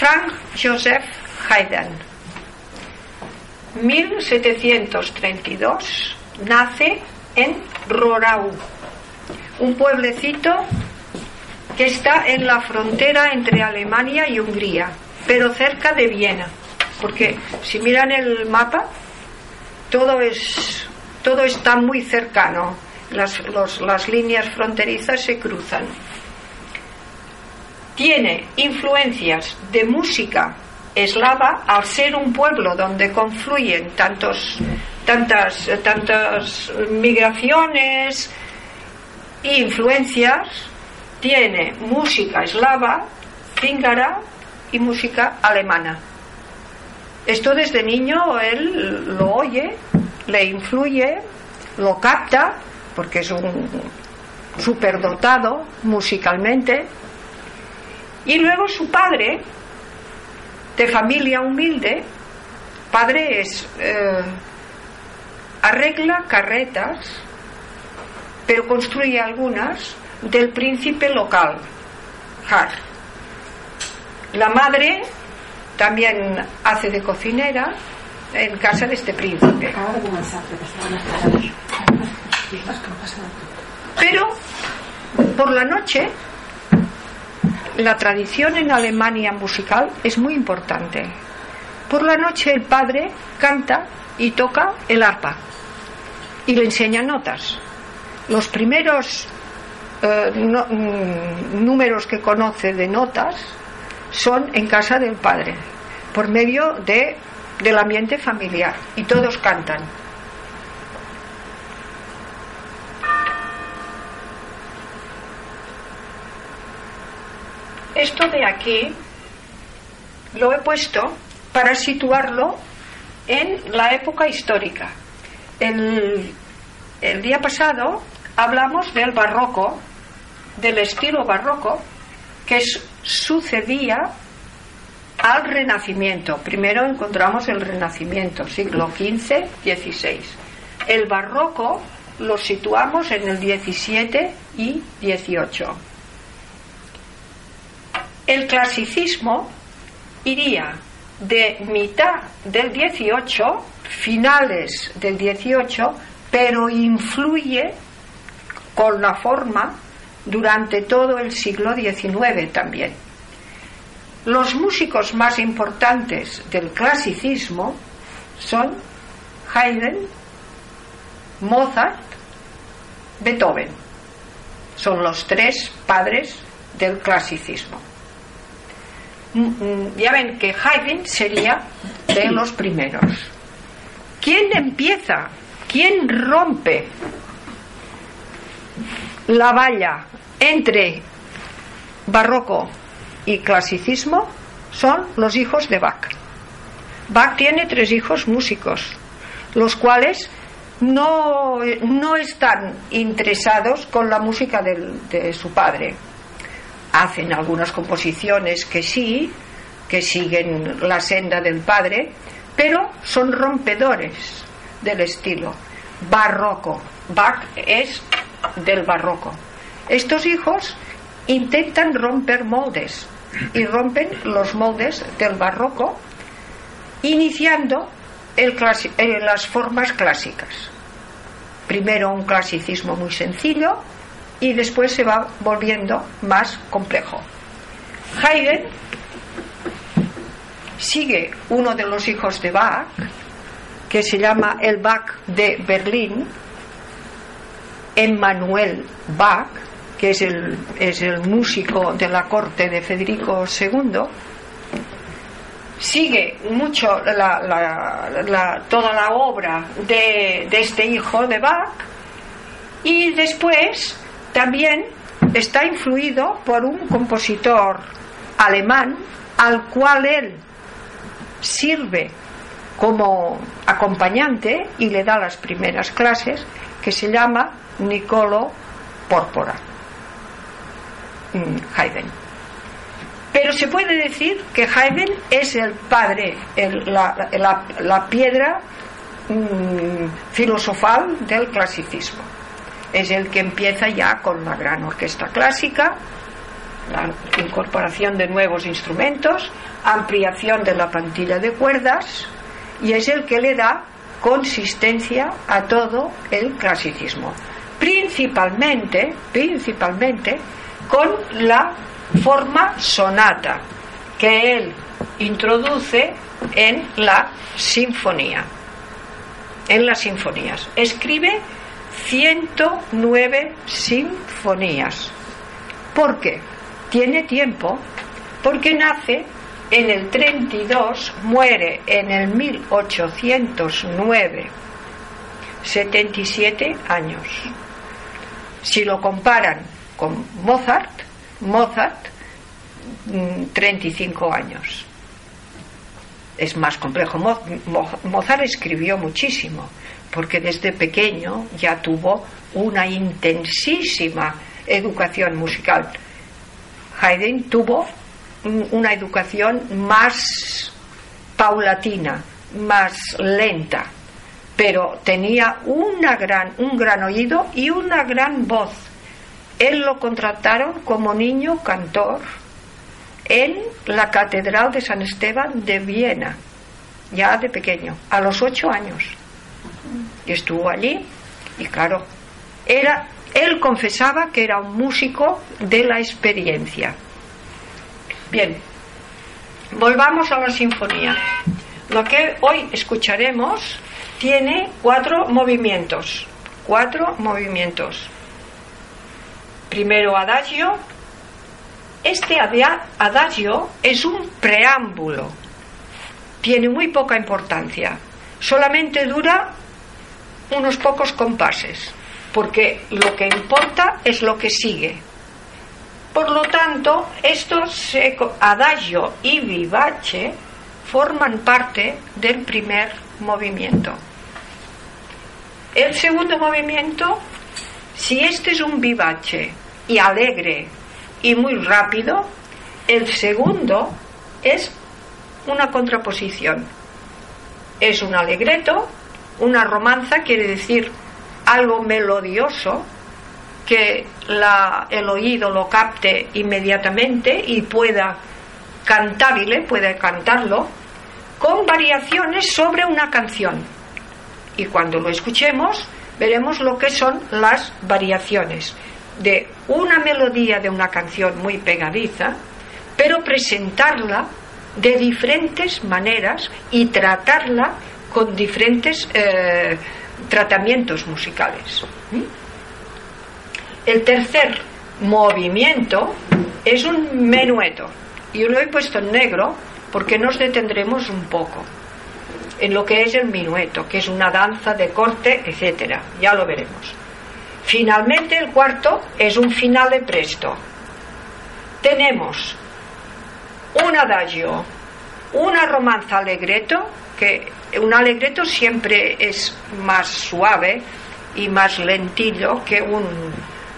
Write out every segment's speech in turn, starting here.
Frank Joseph Haydn. 1732 nace en Rorau, un pueblecito que está en la frontera entre Alemania y Hungría, pero cerca de Viena, porque si miran el mapa, todo es todo está muy cercano, las, las líneas fronterizas se cruzan. Tiene influencias de música eslava al ser un pueblo donde confluyen tantos, tantas, tantas migraciones e influencias, tiene música eslava, cíngara y música alemana. Esto desde niño él lo oye, le influye, lo capta, porque es un superdotado musicalmente, y luego su padre, de familia humilde, padre es eh, arregla carretas, pero construye algunas del príncipe local, Har. La madre también hace de cocinera en casa de este príncipe. Pero por la noche la tradición en Alemania musical es muy importante. Por la noche el padre canta y toca el arpa y le enseña notas. Los primeros eh, mm, números que conoce de notas son en casa del padre, por medio de, del ambiente familiar, y todos cantan. Esto de aquí lo he puesto para situarlo en la época histórica. El, día pasado hablamos del barroco, del estilo barroco, que sucedía al Renacimiento. Primero encontramos el Renacimiento, siglo XV, XVI. El barroco lo situamos en el XVII y XVIII. El clasicismo iría de mitad del 18, finales del 18, pero influye con la forma durante todo el siglo XIX también. Los músicos más importantes del clasicismo son Haydn, Mozart, Beethoven. Son los tres padres del clasicismo. Mm, mm, ya ven que Haydn sería de los primeros. ¿Quién empieza? ¿Quién rompe la valla entre barroco y clasicismo son los hijos de Bach. Bach tiene tres hijos músicos, los cuales no, no están interesados con la música de su padre. Hacen algunas composiciones que sí, que siguen la senda del padre, pero son rompedores del estilo barroco. Bach es del barroco. Estos hijos intentan romper moldes y rompen los moldes del barroco iniciando eh, las formas clásicas. Primero un clasicismo muy sencillo y después se va volviendo más complejo. Haydn sigue uno de los hijos de Bach, que se llama el Bach de Berlín, Emmanuel Bach, que es el, es el músico de la corte de Federico II, sigue mucho toda la obra de, de este hijo de Bach y después también está influido por un compositor alemán al cual él sirve como acompañante y le da las primeras clases, que se llama Nicolo Pórpora. Haydn. Pero se puede decir que Haydn es el padre, la, piedra mm, filosofal del clasicismo. Es el que empieza ya con la gran orquesta clásica, incorporación de nuevos instrumentos, ampliación de la plantilla de cuerdas y es el que le da consistencia a todo el clasicismo. Principalmente, principalmente con la forma sonata que él introduce en la sinfonía. En las sinfonías. Escribe 109 sinfonías. ¿Por qué? Tiene tiempo porque nace en el 32, muere en el 1809, 77 años. Si lo comparan con Mozart, Mozart 35 mm, años. Es más complejo. Mozart escribió muchísimo, porque desde pequeño ya tuvo una intensísima educación musical. Haydn tuvo una educación más paulatina, más lenta, pero tenía una gran, un gran oído y una gran voz. Él lo contrataron como niño cantor en la Catedral de San Esteban de Viena, ya de pequeño, a los ocho años. Estuvo allí y claro, era, él confesaba que era un músico de la experiencia. Bien, volvamos a la sinfonía. Lo que hoy escucharemos tiene cuatro movimientos. Cuatro movimientos. Primero adagio. Este adagio es un preámbulo. Tiene muy poca importancia. Solamente dura unos pocos compases, porque lo que importa es lo que sigue. Por lo tanto, estos adagio y vivace forman parte del primer movimiento. El segundo movimiento, si este es un vivace y alegre y muy rápido, el segundo es una contraposición. Es un alegreto, una romanza quiere decir algo melodioso, que el oído lo capte inmediatamente y pueda cantarle, pueda cantarlo, con variaciones sobre una canción. Y cuando lo escuchemos, veremos lo que son las variaciones de una melodía de una canción muy pegadiza, pero presentarla de diferentes maneras y tratarla con diferentes eh, tratamientos musicales. El tercer movimiento es un menueto. Y lo he puesto en negro porque nos detendremos un poco en lo que es el minueto, que es una danza de corte, etcétera. Ya lo veremos. Finalmente, el cuarto es un finale presto. Tenemos un adagio, una romanza alegreto, que un alegreto siempre es más suave y más lentillo que un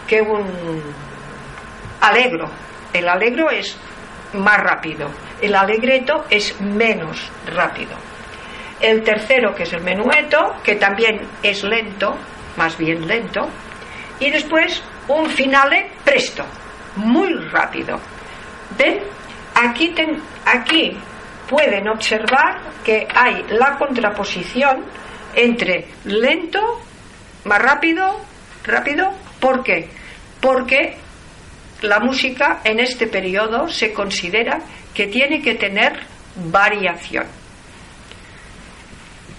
que un alegro. El alegro es más rápido, el alegreto es menos rápido. El tercero, que es el menueto, que también es lento, más bien lento. Y después un finale presto, muy rápido. ¿Ven? Aquí, aquí pueden observar que hay la contraposición entre lento, más rápido, rápido, ¿por qué? porque la música en este periodo se considera que tiene que tener variación.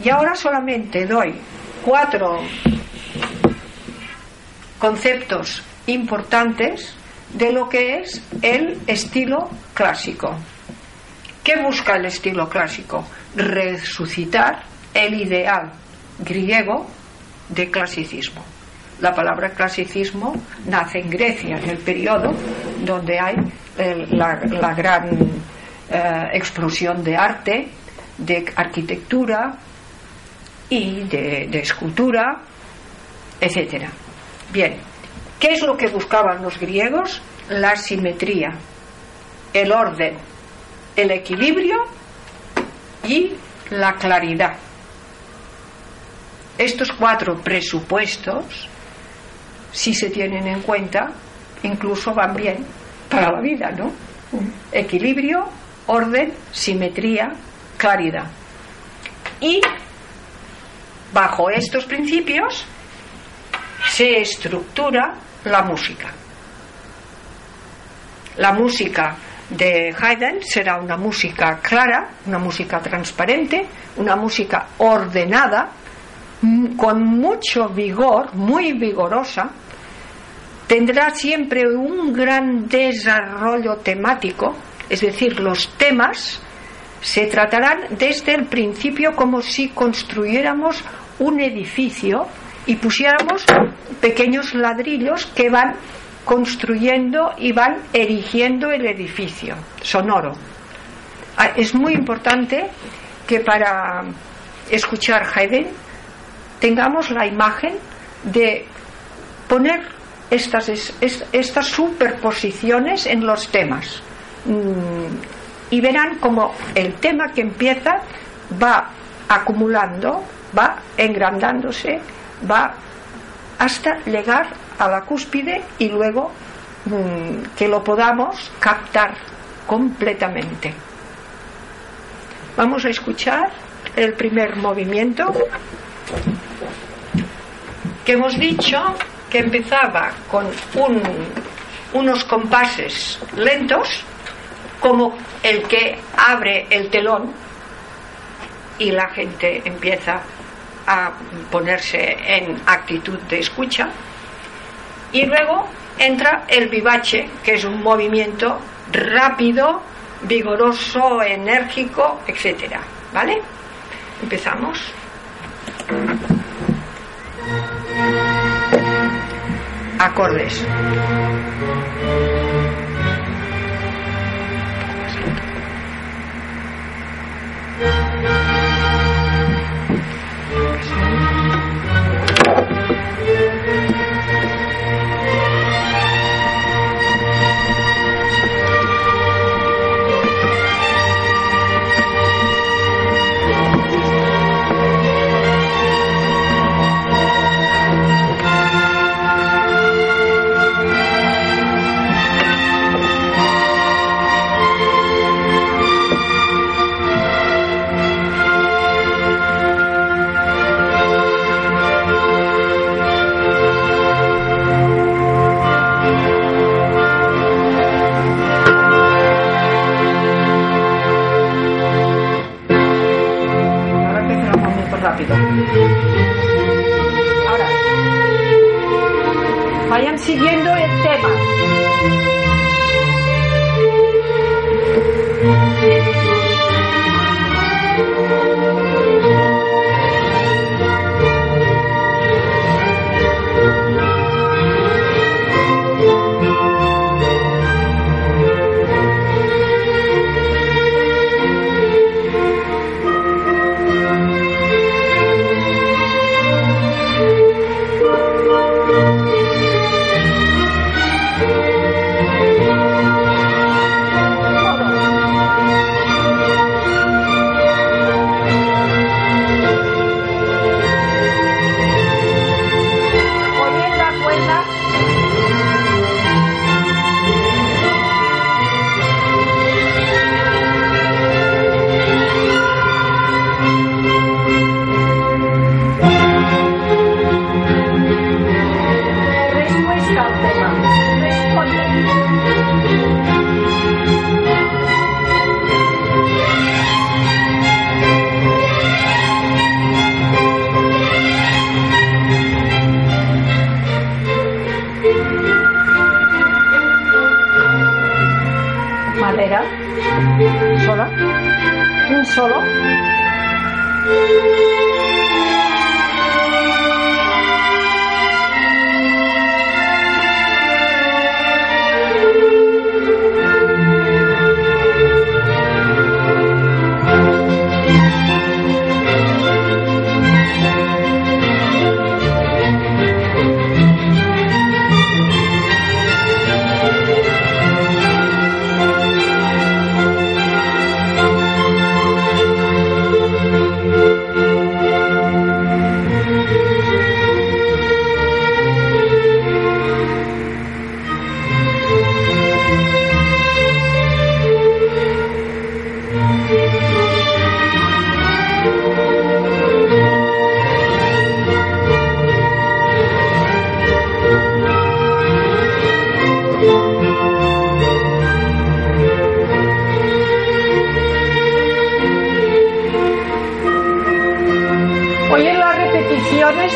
Y ahora solamente doy cuatro conceptos importantes de lo que es el estilo clásico. ¿Qué busca el estilo clásico? Resucitar el ideal griego de clasicismo. La palabra clasicismo nace en Grecia, en el periodo donde hay eh, la, gran eh, explosión de arte, de arquitectura y de, de escultura, etc. Bien, ¿qué es lo que buscaban los griegos? La simetría, el orden, el equilibrio y la claridad. Estos cuatro presupuestos si se tienen en cuenta, incluso van bien para la vida, ¿no? equilibrio, orden, simetría, claridad. Y bajo estos principios se estructura la música. La música de Haydn será una música clara, una música transparente, una música ordenada, con mucho vigor, muy vigorosa, tendrá siempre un gran desarrollo temático, es decir, los temas se tratarán desde el principio como si construyéramos un edificio y pusiéramos pequeños ladrillos que van construyendo y van erigiendo el edificio sonoro. Ah, es muy importante que para escuchar Haydn tengamos la imagen de poner estas, estas superposiciones en los temas. Mm, y verán como el tema que empieza va acumulando, va engrandándose, va hasta llegar a la cúspide y luego mm, que lo podamos captar completamente. Vamos a escuchar el primer movimiento que hemos dicho que empezaba con unos compases lentos, como el que abre el telón y la gente empieza a ponerse en actitud de escucha. Y luego entra el vivache, que es un movimiento rápido, vigoroso, enérgico, etcétera, ¿Vale? Empezamos. Acordes.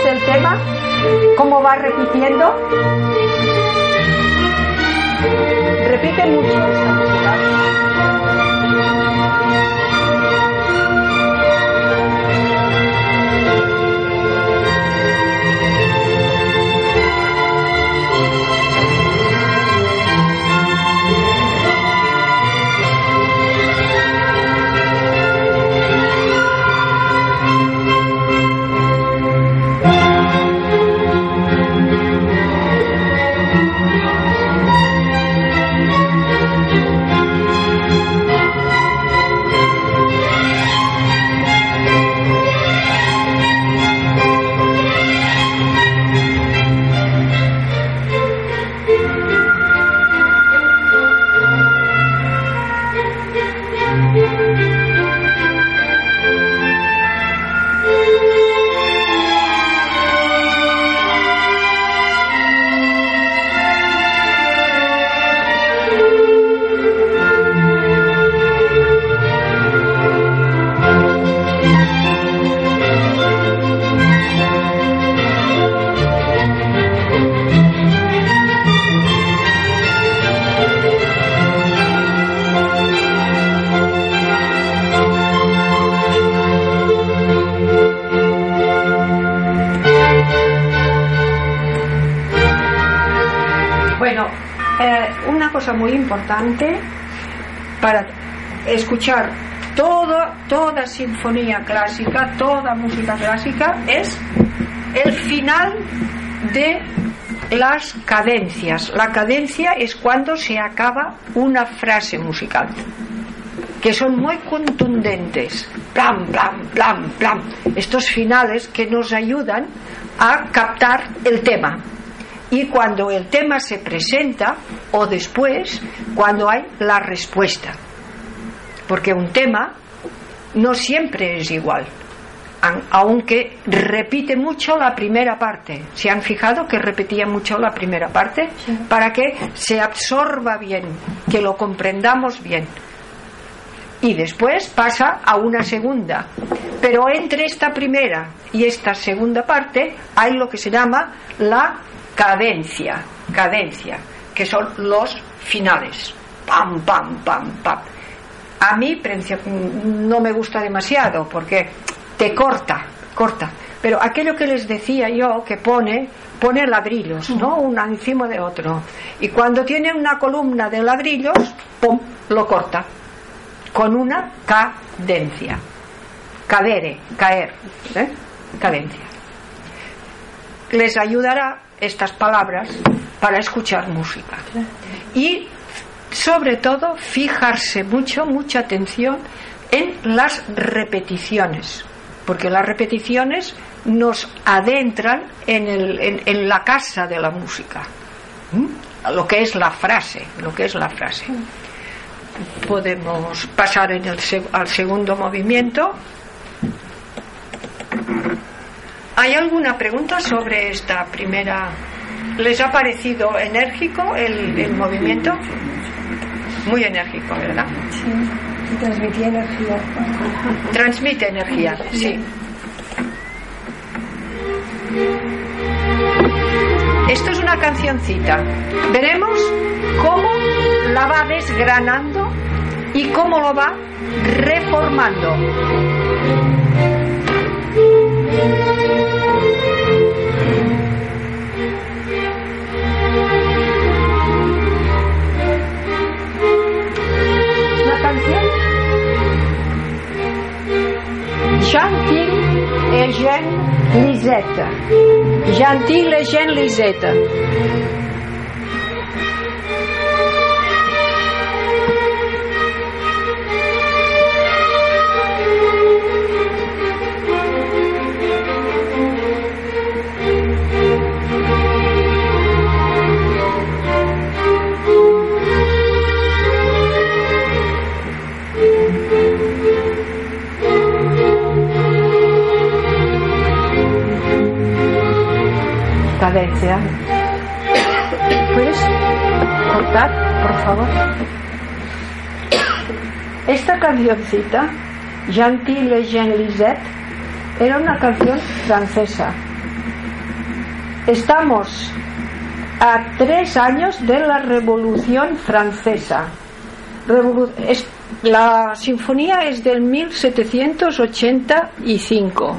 Del tema, cómo va repitiendo. Repite mucho importante para escuchar toda, toda sinfonía clásica, toda música clásica, es el final de las cadencias. La cadencia es cuando se acaba una frase musical, que son muy contundentes. Plam, plam, plam, plam. Estos finales que nos ayudan a captar el tema y cuando el tema se presenta o después cuando hay la respuesta. Porque un tema no siempre es igual, aunque repite mucho la primera parte. ¿Se han fijado que repetía mucho la primera parte? Para que se absorba bien, que lo comprendamos bien. Y después pasa a una segunda. Pero entre esta primera y esta segunda parte hay lo que se llama la cadencia, cadencia, que son los finales. Pam, pam, pam, pam. A mí no me gusta demasiado porque te corta, corta. Pero aquello que les decía yo, que pone, pone ladrillos, ¿no? Uno encima de otro. Y cuando tiene una columna de ladrillos, ¡pum! lo corta. Con una cadencia. Cadere, caer. ¿eh? Cadencia. Les ayudará estas palabras para escuchar música. Y sobre todo fijarse mucho, mucha atención en las repeticiones, porque las repeticiones nos adentran en, el, en, la casa de la música, lo que es la frase, lo que es la frase. Podemos pasar en el, al segundo movimiento. ¿Hay alguna pregunta sobre esta primera? ¿Les ha parecido enérgico el, movimiento? Muy enérgico, ¿verdad? Sí, transmite energía. Transmite energía, sí. Esto es una cancioncita. Veremos cómo la va desgranando y cómo lo va reformando. Eugène Lisette. Gentil Eugène Lisette. ¿Puedes cortar, por favor? Esta cancioncita, Gentil Jean Lisette, era una canción francesa Estamos a tres años de la Revolución Francesa. la sinfonía es del 1785.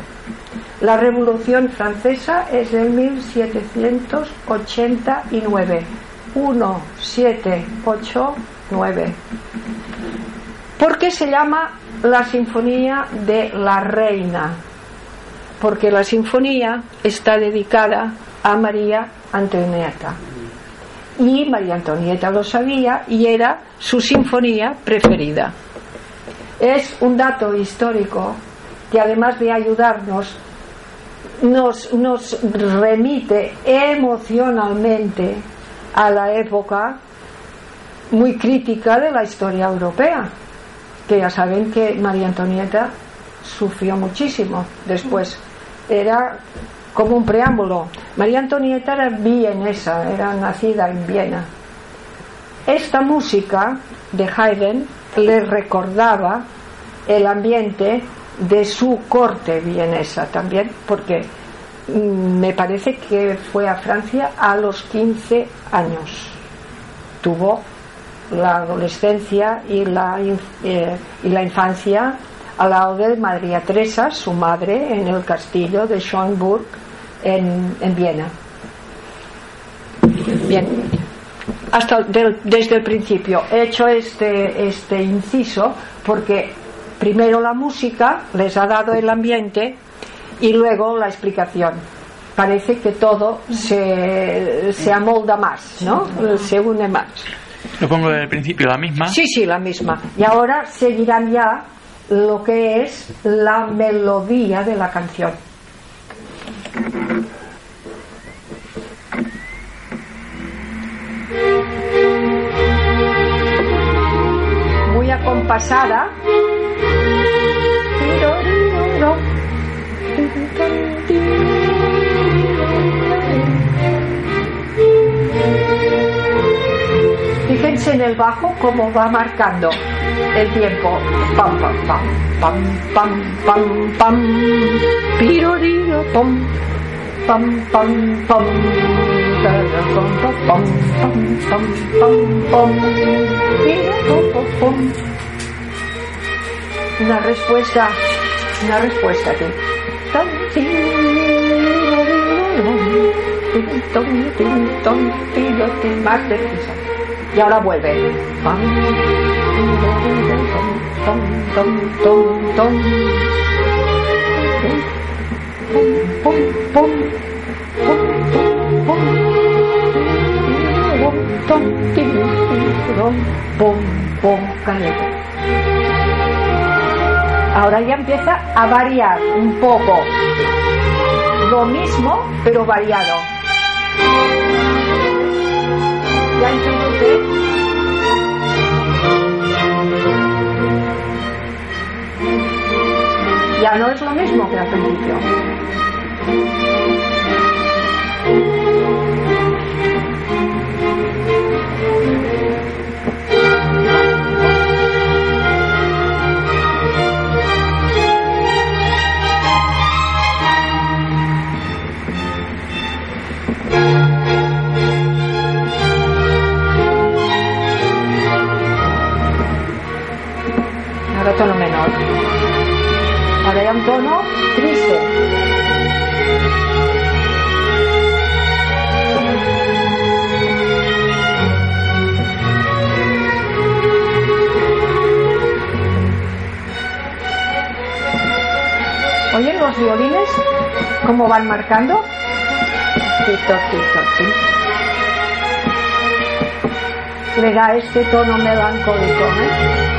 La Revolución Francesa es del 1789. 1, 7, 8, 9. ¿Por qué se llama la Sinfonía de la Reina? Porque la sinfonía está dedicada a María Antonieta. Y María Antonieta lo sabía y era su sinfonía preferida. Es un dato histórico que además de ayudarnos, nos, remite emocionalmente a la época muy crítica de la historia europea, que ya saben que María Antonieta sufrió muchísimo después. Era como un preámbulo. María Antonieta era vienesa, era nacida en Viena. Esta música de Haydn le recordaba el ambiente de su corte vienesa también, porque mm, me parece que fue a Francia a los 15 años. Tuvo la adolescencia y la, eh, y la infancia al lado de María Teresa, su madre, en el castillo de Schönburg en, Viena. Bien, hasta desde el principio he hecho este, este inciso porque primero la música les ha dado el ambiente y luego la explicación. Parece que todo se, se amolda más, ¿no? Se une más. Lo pongo desde el principio, la misma. Sí, sí, la misma. Y ahora seguirán ya lo que es la melodía de la canción. Muy acompasada. Fíjense en el bajo cómo va marcando el tiempo. Pam, pam, pam, pam, pam, pam, pam, piro, pam, pam, pam, pam, pam, pam, pam, pam, Una respuesta, una respuesta aquí. Más. Y ahora vuelve. Ahora ya empieza a variar un poco. Lo mismo, pero variado. Ya ya no es lo mismo que al principio. Ahora tono menor. Ahora un tono triste. ¿Oyen los violines cómo van marcando? toqui, toqui. Este tono melancólico, ¿eh?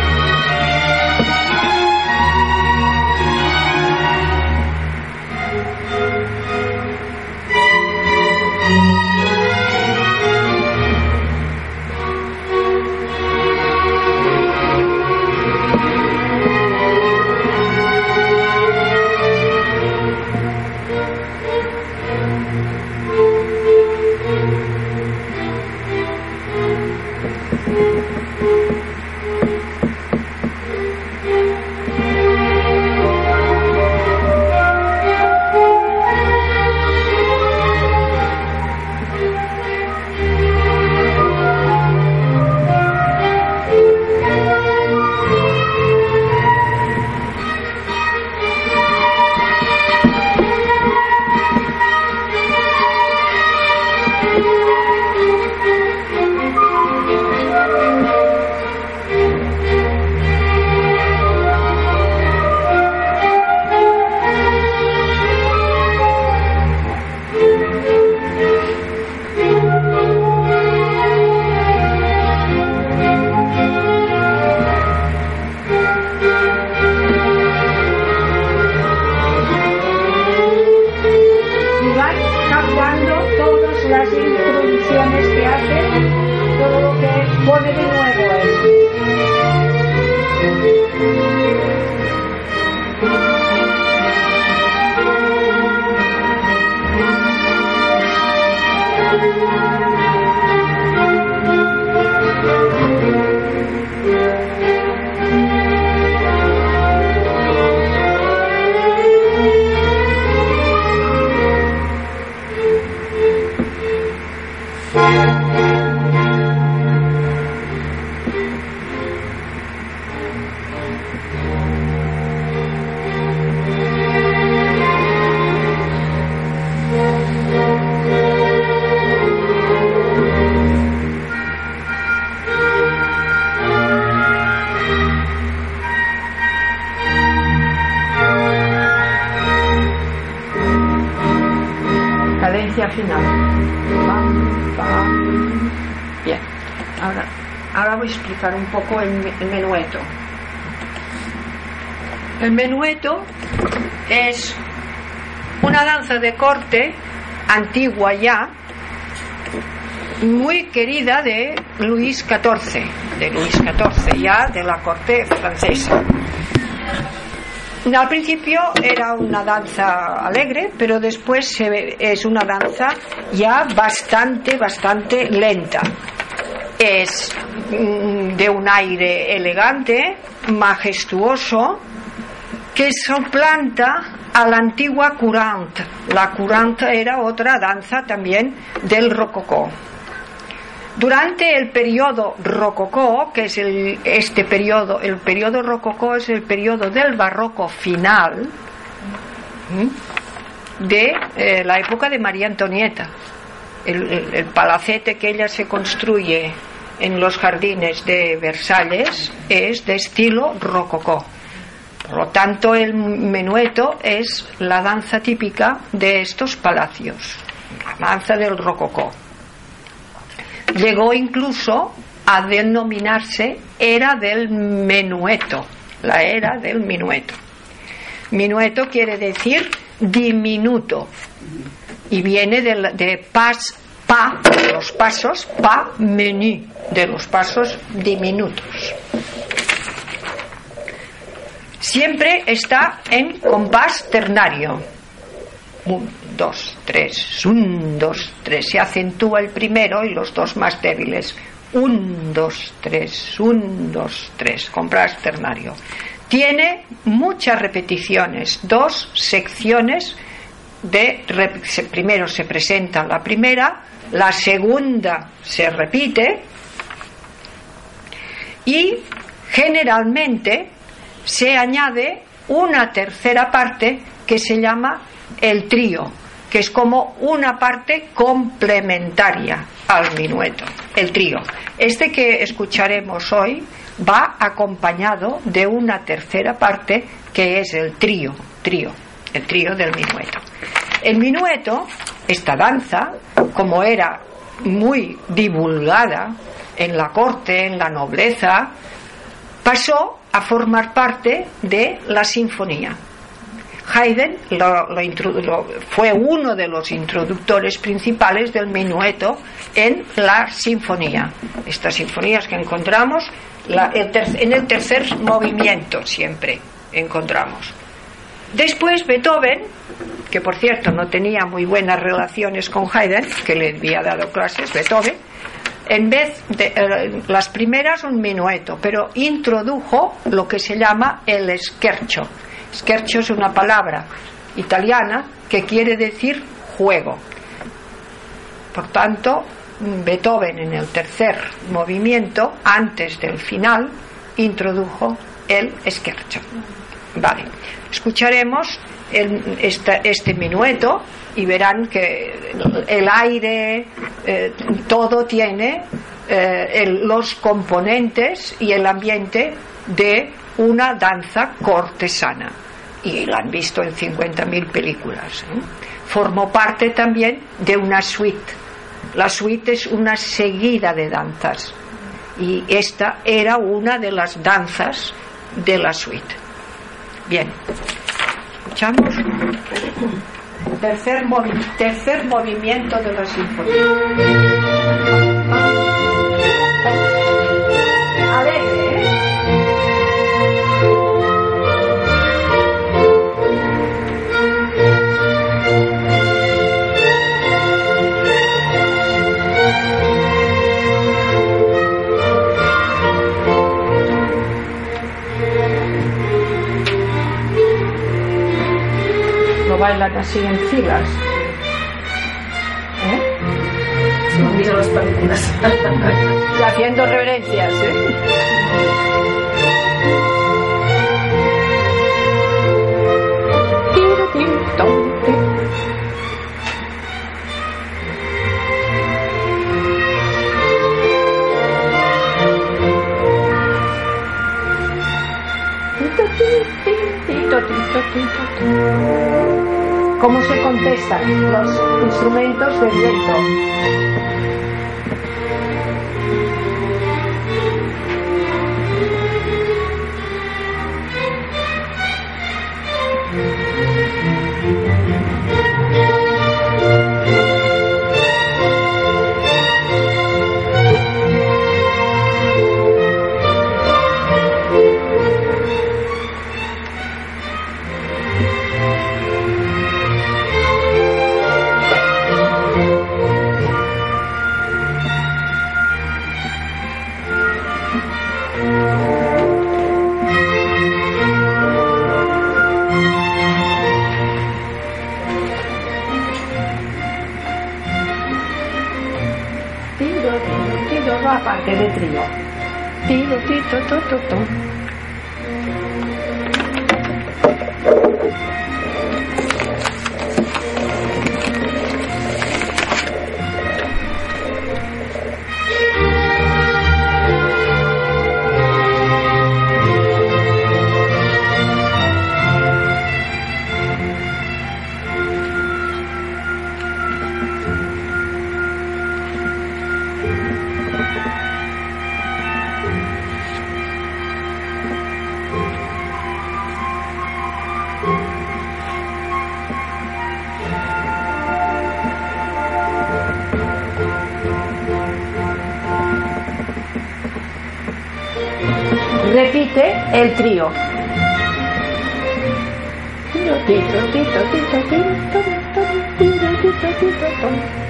El, menueto. El menueto es una danza de corte antigua ya, muy querida de Luis XIV, de Luis XIV ya de la corte francesa. Al principio era una danza alegre, pero después es una danza ya bastante, bastante lenta. Es mm, de un aire elegante, majestuoso, que suplanta a la antigua courante. La courante era otra danza también del rococó. Durante el periodo rococó, que es este periodo, el periodo rococó es el periodo del barroco final de eh, la época de María Antonieta. El palacete que ella se construye en los jardines de Versalles es de estilo rococó. Por lo tanto, el menueto es la danza típica de estos palacios, la danza del rococó. Llegó incluso a denominarse era del menueto, la era del minueto. Minueto quiere decir diminuto y viene de, de pas, pa, de los pasos, pa, menú, de los pasos diminutos siempre está en compás ternario. Un, dos, tres, un, dos, tres. Se acentúa el primero y los dos más débiles. Un, dos, tres, un, dos, tres. Compás ternario. Tiene muchas repeticiones, dos secciones de primero se presenta la primera, la segunda se repite y generalmente se añade una tercera parte que se llama el trío, que es como una parte complementaria al minueto, el trío. Este que escucharemos hoy va acompañado de una tercera parte que es el trío, trío, el trío del minueto. El minueto, esta danza, como era muy divulgada en la corte, en la nobleza, pasó a formar parte de la sinfonía. Haydn lo- lo fue uno de los introductores principales del minueto en la sinfonía. Estas sinfonías que encontramos la- el en el tercer movimiento siempre encontramos. Después Beethoven, que por cierto no tenía muy buenas relaciones con Haydn, que le había dado clases, Beethoven, en vez de eh, las primeras un minueto, pero introdujo lo que se llama el scherzo. Scherzo es una palabra italiana que quiere decir juego. Por tanto, Beethoven en el tercer movimiento, antes del final, introdujo el scherzo. Vale, escucharemos este minueto y verán que el aire, eh, todo tiene eh, los componentes y el ambiente de una danza cortesana. Y la han visto en 50.000 películas. ¿eh? Formó parte también de una suite. La suite es una seguida de danzas. Y esta era una de las danzas de la suite. Bien, escuchamos. Tercer, movi- tercer movimiento de la sinfonía. Bailan así en filas. ¿Eh? Las haciendo reverencias, ¿eh? Cómo se contestan los instrumentos del viento. Tiro, tiro, la parte de trío. Tiro, tiro, to, to, to. Trío. Tiro, tiro, tiro, tiro, tiro, tom, tiro, tiro, tiro,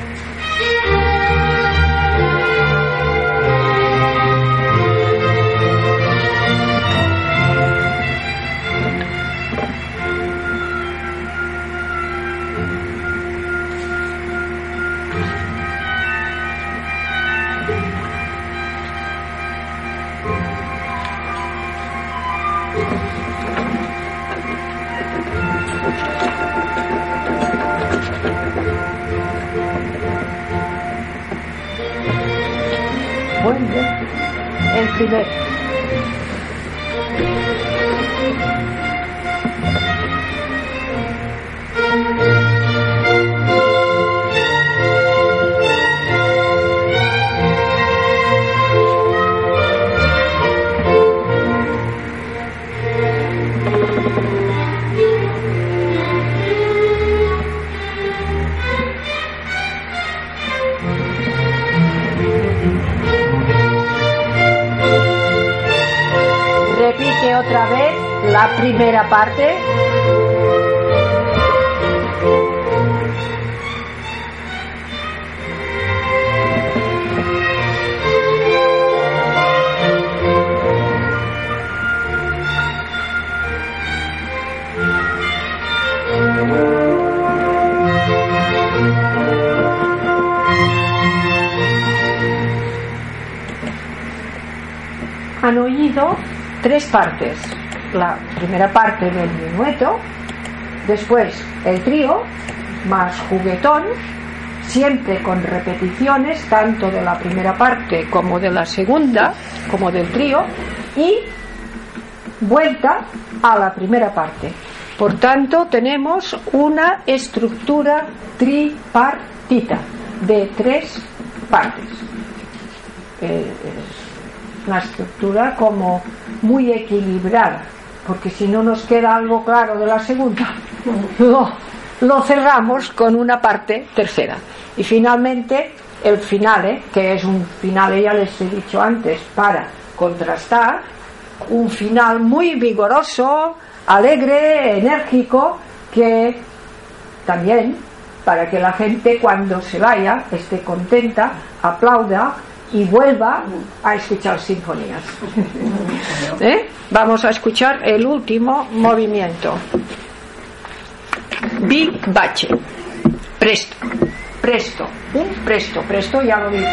el primer. Primera parte. Han oído tres partes. La primera parte del minueto, después el trío, más juguetón, siempre con repeticiones tanto de la primera parte como de la segunda, como del trío, y vuelta a la primera parte. Por tanto, tenemos una estructura tripartita de tres partes. Eh, es una estructura como muy equilibrada, porque si no nos queda algo claro de la segunda, lo, lo cerramos con una parte tercera. Y finalmente el finale, que es un finale, ya les he dicho antes, para contrastar, un final muy vigoroso, alegre, enérgico, que también para que la gente cuando se vaya esté contenta, aplauda y vuelva a escuchar sinfonías. ¿Eh? Vamos a escuchar el último movimiento. Big bache. Presto. Presto. Presto. Presto ya lo vi.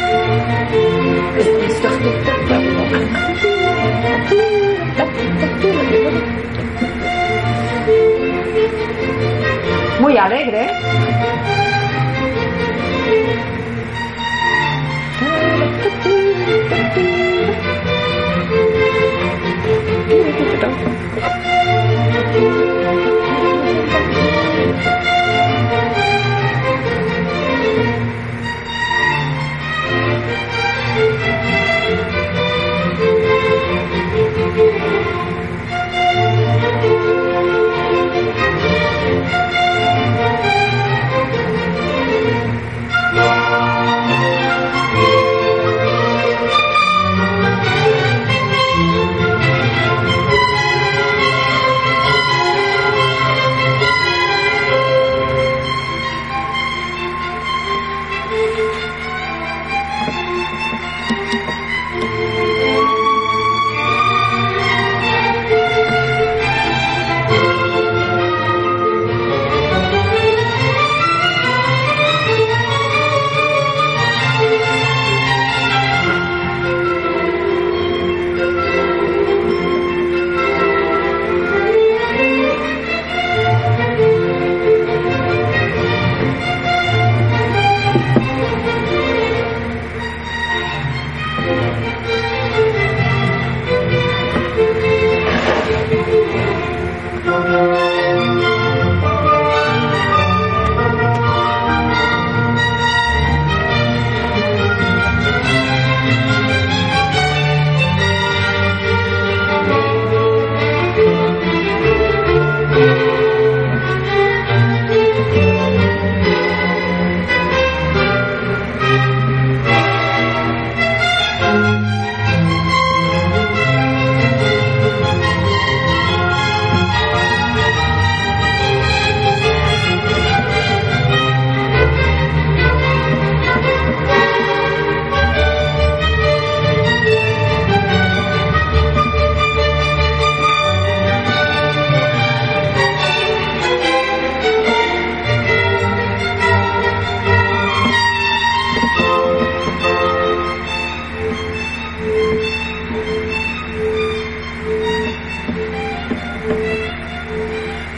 Muy alegre.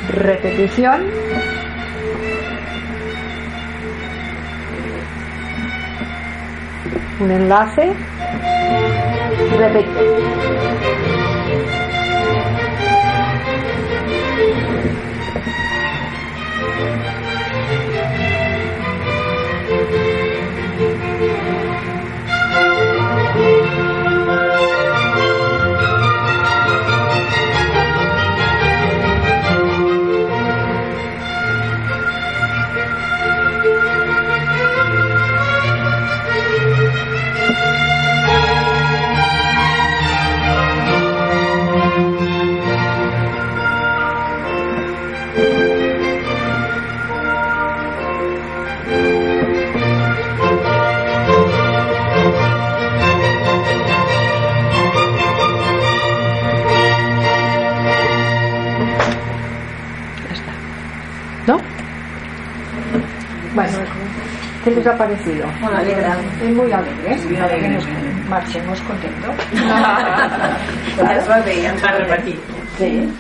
Repetición, un enlace, repetición. ¿Qué les ha parecido? Es muy alegre, ¿eh? Muy alegre, Nos- muy alegre. Marchemos contentos. Claro. Para repetir. Sí.